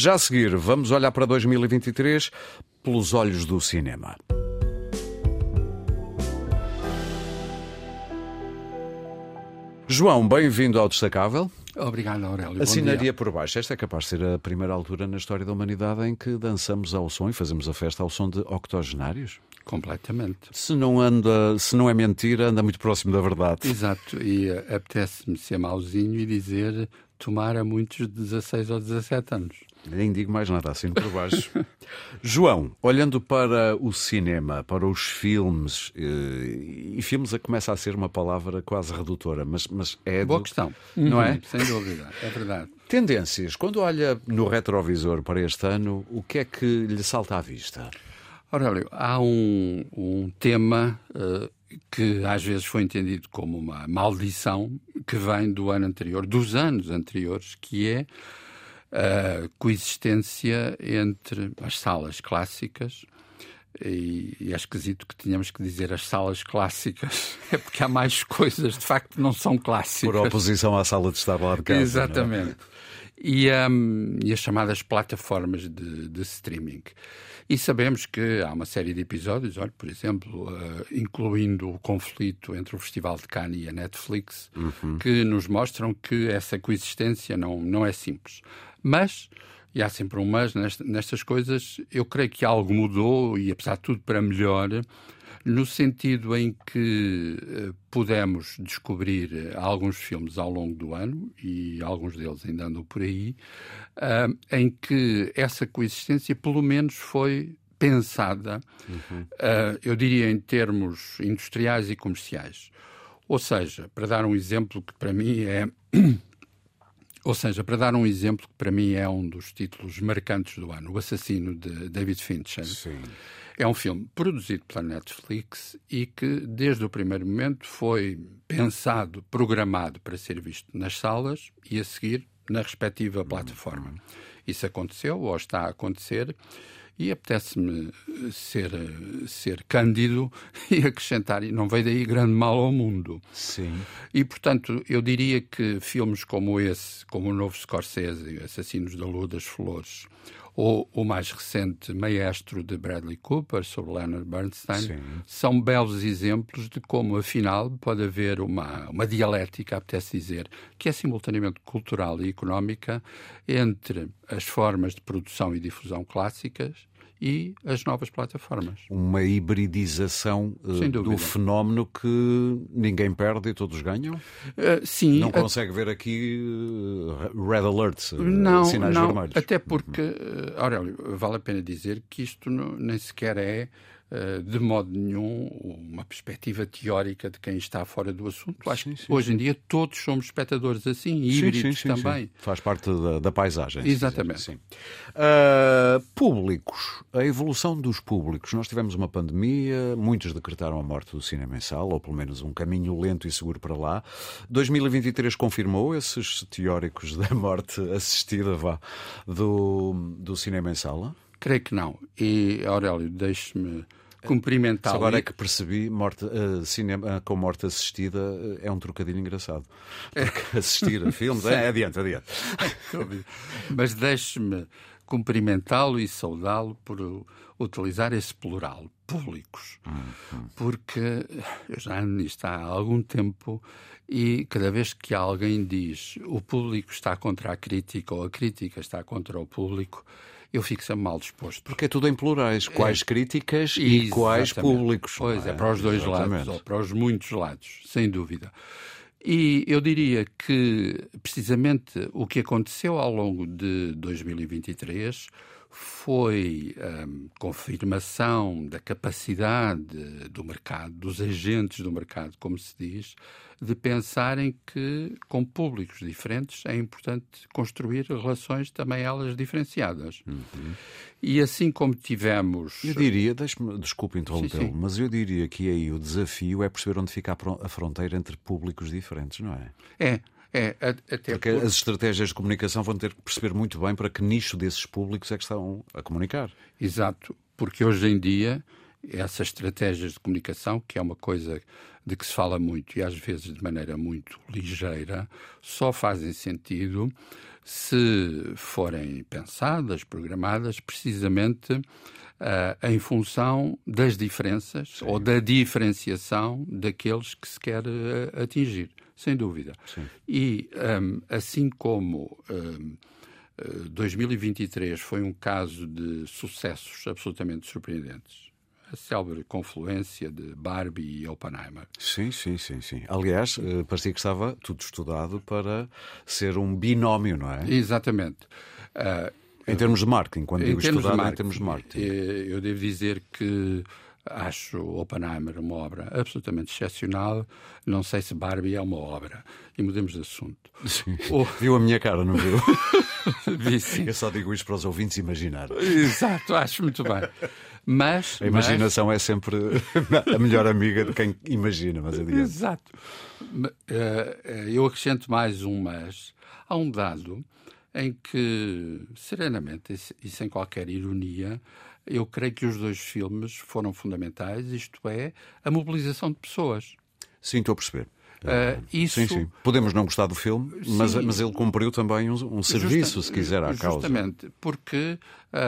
Já a seguir, vamos olhar para 2023 pelos olhos do cinema. João, bem-vindo ao Destacável. Obrigado, Aurélio. Assinaria por baixo. Esta é capaz de ser a primeira altura na história da humanidade em que dançamos ao som e fazemos a festa ao som de octogenários. Completamente. Se não anda, se não é mentira, anda muito próximo da verdade. Exato. E uh, apetece-me ser mauzinho e dizer tomar a muitos de 16 ou 17 anos. Nem digo mais nada, assino por baixo. João, olhando para o cinema, para os filmes, eh, e filmes começa a ser uma palavra quase redutora, mas, mas é. Boa do... questão. Não uhum, é? Sem dúvida, é verdade. Tendências. Quando olha no retrovisor para este ano, o que é que lhe salta à vista? Aurélio, há um, um tema uh, que às vezes foi entendido como uma maldição que vem do ano anterior, dos anos anteriores, que é a coexistência entre as salas clássicas e, e é esquisito que tínhamos que dizer as salas clássicas, é porque há mais coisas de facto que não são clássicas. Por oposição à sala de estar lá de casa. É? Exatamente. E, um, e, as chamadas plataformas de, de, streaming. E sabemos que há uma série de episódios, olha, por exemplo, uh, incluindo o conflito entre o Festival de Cannes e a Netflix, uhum. que nos mostram que essa coexistência não, não é simples. Mas, e há sempre um mas nestas coisas, eu creio que algo mudou e, apesar de tudo, para melhor, no sentido em que uh, pudemos descobrir uh, alguns filmes ao longo do ano, e alguns deles ainda andam por aí, uh, em que essa coexistência, pelo menos, foi pensada, uhum. eu diria, em termos industriais e comerciais. Ou seja, para dar um exemplo que para mim é ou seja, para dar um exemplo que para mim é um dos títulos marcantes do ano, O Assassino de David Fincher. Sim. É um filme produzido pela Netflix e que, desde o primeiro momento, foi pensado, programado para ser visto nas salas e a seguir na respectiva plataforma. Isso aconteceu ou está a acontecer e apetece-me ser, ser cândido e acrescentar, e não veio daí grande mal ao mundo. Sim. E, portanto, eu diria que filmes como esse, como o novo Scorsese, Assassinos da Lua das Flores, ou o mais recente Maestro de Bradley Cooper, sobre Leonard Bernstein, Sim. são belos exemplos de como, afinal, pode haver uma, uma dialética, apetece dizer, que é simultaneamente cultural e económica entre as formas de produção e difusão clássicas e as novas plataformas. Uma hibridização uh, do fenómeno que ninguém perde e todos ganham? Uh, sim. Não consegue ver aqui uh, red alerts, não, sinais não, vermelhos? Até porque, uhum. Aurélio, vale a pena dizer que isto não, nem sequer é de modo nenhum uma perspectiva teórica de quem está fora do assunto. Acho sim, sim, que hoje sim. em dia todos somos espectadores assim, híbridos também. Faz parte da, da paisagem. Exatamente. Uh, públicos. A evolução dos públicos. Nós tivemos uma pandemia, muitos decretaram a morte do cinema em sala, ou pelo menos um caminho lento e seguro para lá. 2023 confirmou esses teóricos da morte assistida vá, do, do cinema em sala? Creio que não. E, Aurélio, deixe-me cumprimentá-lo. Agora é que percebi, morte, uh, cinema uh, com morte assistida uh, é um trocadilho engraçado. Porque assistir a filmes. é, adiante, adiante. Mas deixe-me cumprimentá-lo e saudá-lo por utilizar esse plural, públicos. Uhum. Porque eu já ando nisto há algum tempo e cada vez que alguém diz o público está contra a crítica ou a crítica está contra o público, eu fico sempre mal disposto. Porque é tudo em plurais. Quais é. críticas e quais públicos. Pois é, é, para os dois Exatamente. lados, ou para os muitos lados, sem dúvida. E eu diria que, precisamente, o que aconteceu ao longo de 2023 foi um, confirmação da capacidade do mercado, dos agentes do mercado, como se diz, de pensarem que com públicos diferentes é importante construir relações também elas diferenciadas. Uhum. E assim como tivemos. Eu diria, desculpe interrompê-lo, mas eu diria que aí o desafio é perceber onde fica a fronteira entre públicos diferentes, não é? É. É, até porque por... as estratégias de comunicação vão ter que perceber muito bem para que nicho desses públicos é que estão a comunicar. Exato, porque hoje em dia essas estratégias de comunicação, que é uma coisa de que se fala muito e às vezes de maneira muito ligeira, só fazem sentido se forem pensadas, programadas, precisamente uh, em função das diferenças Sim. ou da diferenciação daqueles que se quer uh, atingir, sem dúvida. Sim. E um, assim como um, 2023 foi um caso de sucessos absolutamente surpreendentes a célebre confluência de Barbie e Oppenheimer. Sim, sim, sim, sim. Aliás, eh, parecia que estava tudo estudado para ser um binómio, não é? Exatamente. Uh, em termos de marketing, quando digo estudado, em termos de marketing. Eh, eu devo dizer que acho Oppenheimer uma obra absolutamente excepcional. Não sei se Barbie é uma obra. E mudemos de assunto. Sim. Oh. Viu a minha cara, não viu? Vi sim. Eu só digo isto para os ouvintes imaginar. Exato, acho muito bem. Mas, a imaginação mas... é sempre a melhor amiga de quem imagina, mas adiante. Exato. Eh, eh, eu acrescento mais um mas. Há um dado em que, serenamente e sem qualquer ironia, eu creio que os dois filmes foram fundamentais, isto é, a mobilização de pessoas. Sim, estou a perceber. Uh, isso... Sim, sim. Podemos não gostar do filme, mas, mas ele cumpriu também um, um serviço, Justa, se quiser, à causa. Justamente, porque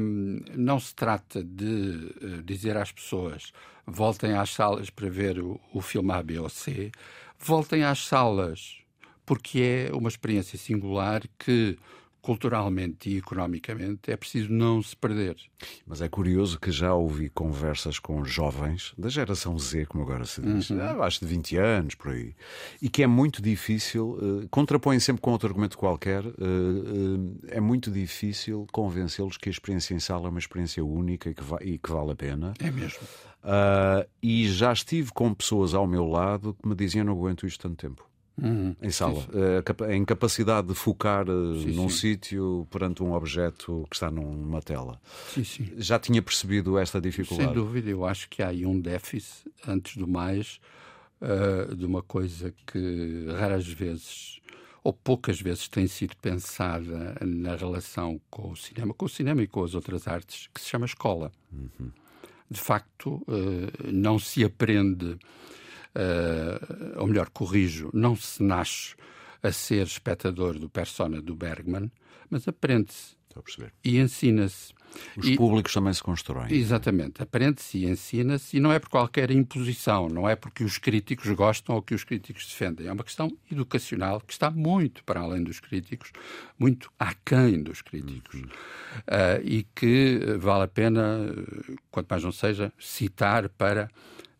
um, não se trata de uh, dizer às pessoas voltem às salas para ver o, o filme A, B ou C, voltem às salas, porque é uma experiência singular que culturalmente e economicamente, é preciso não se perder. Mas é curioso que já ouvi conversas com jovens da geração Z, como agora se diz, uhum. abaixo de 20 anos, por aí, e que é muito difícil, uh, contrapõem sempre com outro argumento qualquer, uh, uh, é muito difícil convencê-los que a experiência em sala é uma experiência única e que, va e que vale a pena. É mesmo. Uh, e já estive com pessoas ao meu lado que me diziam: não aguento isto tanto tempo. Uhum. Em sala. Uh, a incapacidade de focar uh, sim, num sítio perante um objeto que está numa tela. Sim, sim. Já tinha percebido esta dificuldade? Sem dúvida, eu acho que há aí um déficit, antes do mais, uh, de uma coisa que raras vezes ou poucas vezes tem sido pensada na relação com o cinema, com o cinema e com as outras artes, que se chama escola. Uhum. De facto, não se aprende uh, ou melhor, corrijo, não se nasce a ser espectador do persona do Bergman, mas aprende-se e ensina-se. Os e, públicos também se constroem. Exatamente. Aprende-se e ensina-se, e não é por qualquer imposição, não é porque os críticos gostam ou que os críticos defendem. É uma questão educacional que está muito para além dos críticos, muito aquém dos críticos. Uhum. Uh, e que vale a pena, quanto mais não seja, citar para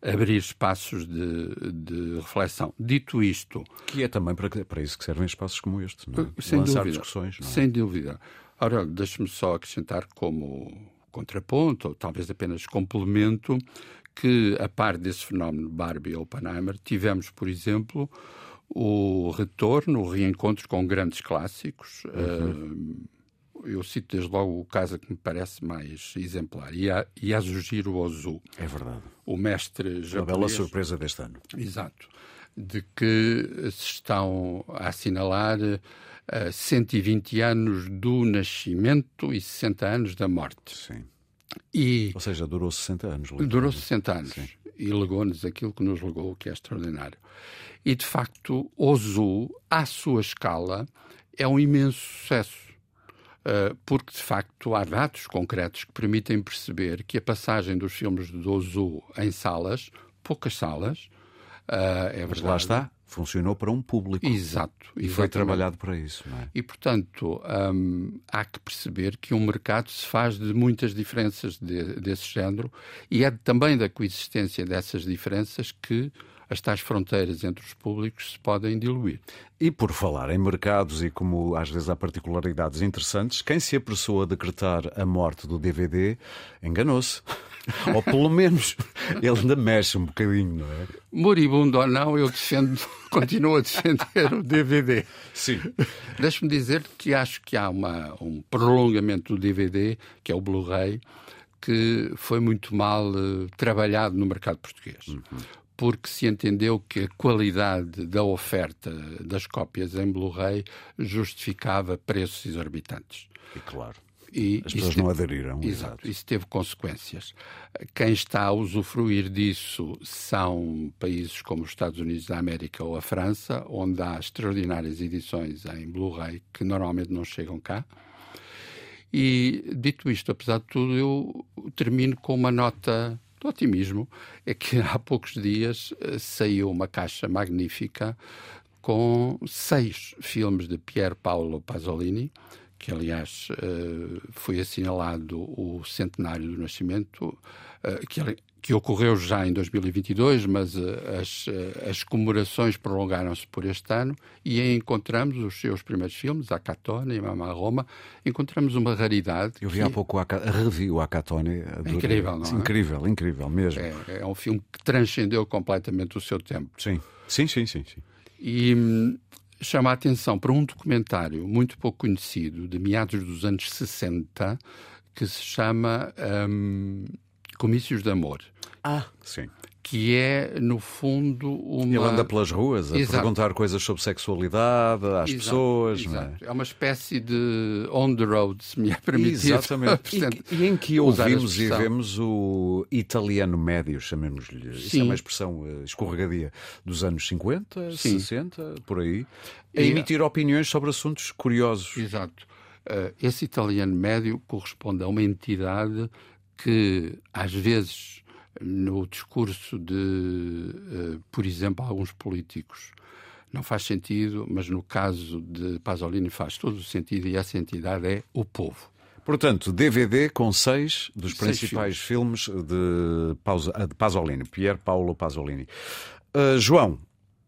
abrir espaços de, de reflexão. Dito isto. Que é também para, para isso que servem espaços como este, não é? Sem Lançar dúvida, discussões. É? Sem dúvida. Ora, deixe-me só acrescentar como contraponto, ou talvez apenas complemento, que a par desse fenómeno Barbie e Oppenheimer, tivemos, por exemplo, o retorno, o reencontro com grandes clássicos. Uhum. Eu cito desde logo o caso que me parece mais exemplar, Yasujiro Ozu. É verdade. O mestre japonês. Uma bela surpresa deste ano. Exato. De que se estão a assinalar uh, eh, 120 anos do nascimento e 60 anos da morte. Sim. E, Ou seja, durou 60 anos. Durou 60 anos. Sim. E legou-nos aquilo que nos legou, que é extraordinário. E, de facto, Ozu, à sua escala, é um imenso sucesso porque de facto há dados concretos que permitem perceber que a passagem dos filmes de Ozu em salas, poucas salas, uh, é Mas lá está, funcionou para um público. Exato. E foi trabalhado para isso. É? E, portanto, um, há que perceber que um mercado se faz de muitas diferenças de, desse género e é também da coexistência dessas diferenças que as tais fronteiras entre os públicos se podem diluir. E por falar em mercados e como às vezes há particularidades interessantes, quem se apressou a decretar a morte do DVD enganou-se. ou pelo menos ele ainda mexe um bocadinho, não é? Moribundo ou não, eu defendo, continuo a defender o DVD. Sim. Deixe-me dizer que acho que há uma, um prolongamento do DVD, que é o Blu-ray, que foi muito mal uh, trabalhado no mercado português. Uhum porque se entendeu que a qualidade da oferta das cópias em Blu-ray justificava preços exorbitantes. E claro. E As pessoas não aderiram. Exato, isso teve consequências. Quem está a usufruir disso são países como os Estados Unidos da América ou a França, onde há extraordinárias edições em Blu-ray que normalmente não chegam cá. E, dito isto, apesar de tudo, eu termino com uma nota de otimismo. É que há poucos dias eh, saiu uma caixa magnífica com seis filmes de Pier Paolo Pasolini, que aliás eh, foi assinalado o centenário do nascimento, eh, que, que ocorreu já em 2022, mas eh, as, as comemorações prolongaram-se por este ano e aí encontramos os seus primeiros filmes, Acatone e Mamma Roma, encontramos uma raridade. Eu vi que... há pouco, a, revi o Acatone. É incrível, não é? Incrível, incrível mesmo. É, é um filme que transcendeu completamente o seu tempo. Sim, sim, sim, sim. sim. E hum, chama a atenção para um documentário muito pouco conhecido, de meados dos anos 60, que se chama um, Comícios de Amor. Ah, sim que é, no fundo, uma. Ele anda pelas ruas a Exato. perguntar coisas sobre sexualidade às Exato. pessoas. É? Exato. É? é? uma espécie de on the road, se me é permitido. Exatamente. e, e, em que ouvimos e vemos o italiano médio, chamemos-lhe. Isso é uma expressão uh, escorregadia dos anos 50, Sim. 60, por aí, a emitir opiniões sobre assuntos curiosos. Exato. Uh, esse italiano médio corresponde a uma entidade que, às vezes, no discurso de, uh, por exemplo, alguns políticos. Não faz sentido, mas no caso de Pasolini faz todo o sentido e essa entidade é o povo. Portanto, DVD com seis dos seis principais filmes, filmes de, de Pasolini, Pier Paolo Pasolini. Uh, João,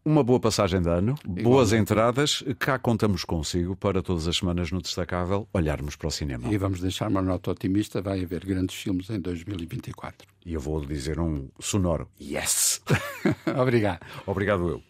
uma boa passagem de ano, Igualmente. boas entradas. Cá contamos consigo para todas as semanas no Destacável olharmos para o cinema. E vamos deixar uma nota otimista: vai haver grandes filmes em 2024. E eu vou dizer um sonoro yes. Obrigado. Obrigado eu.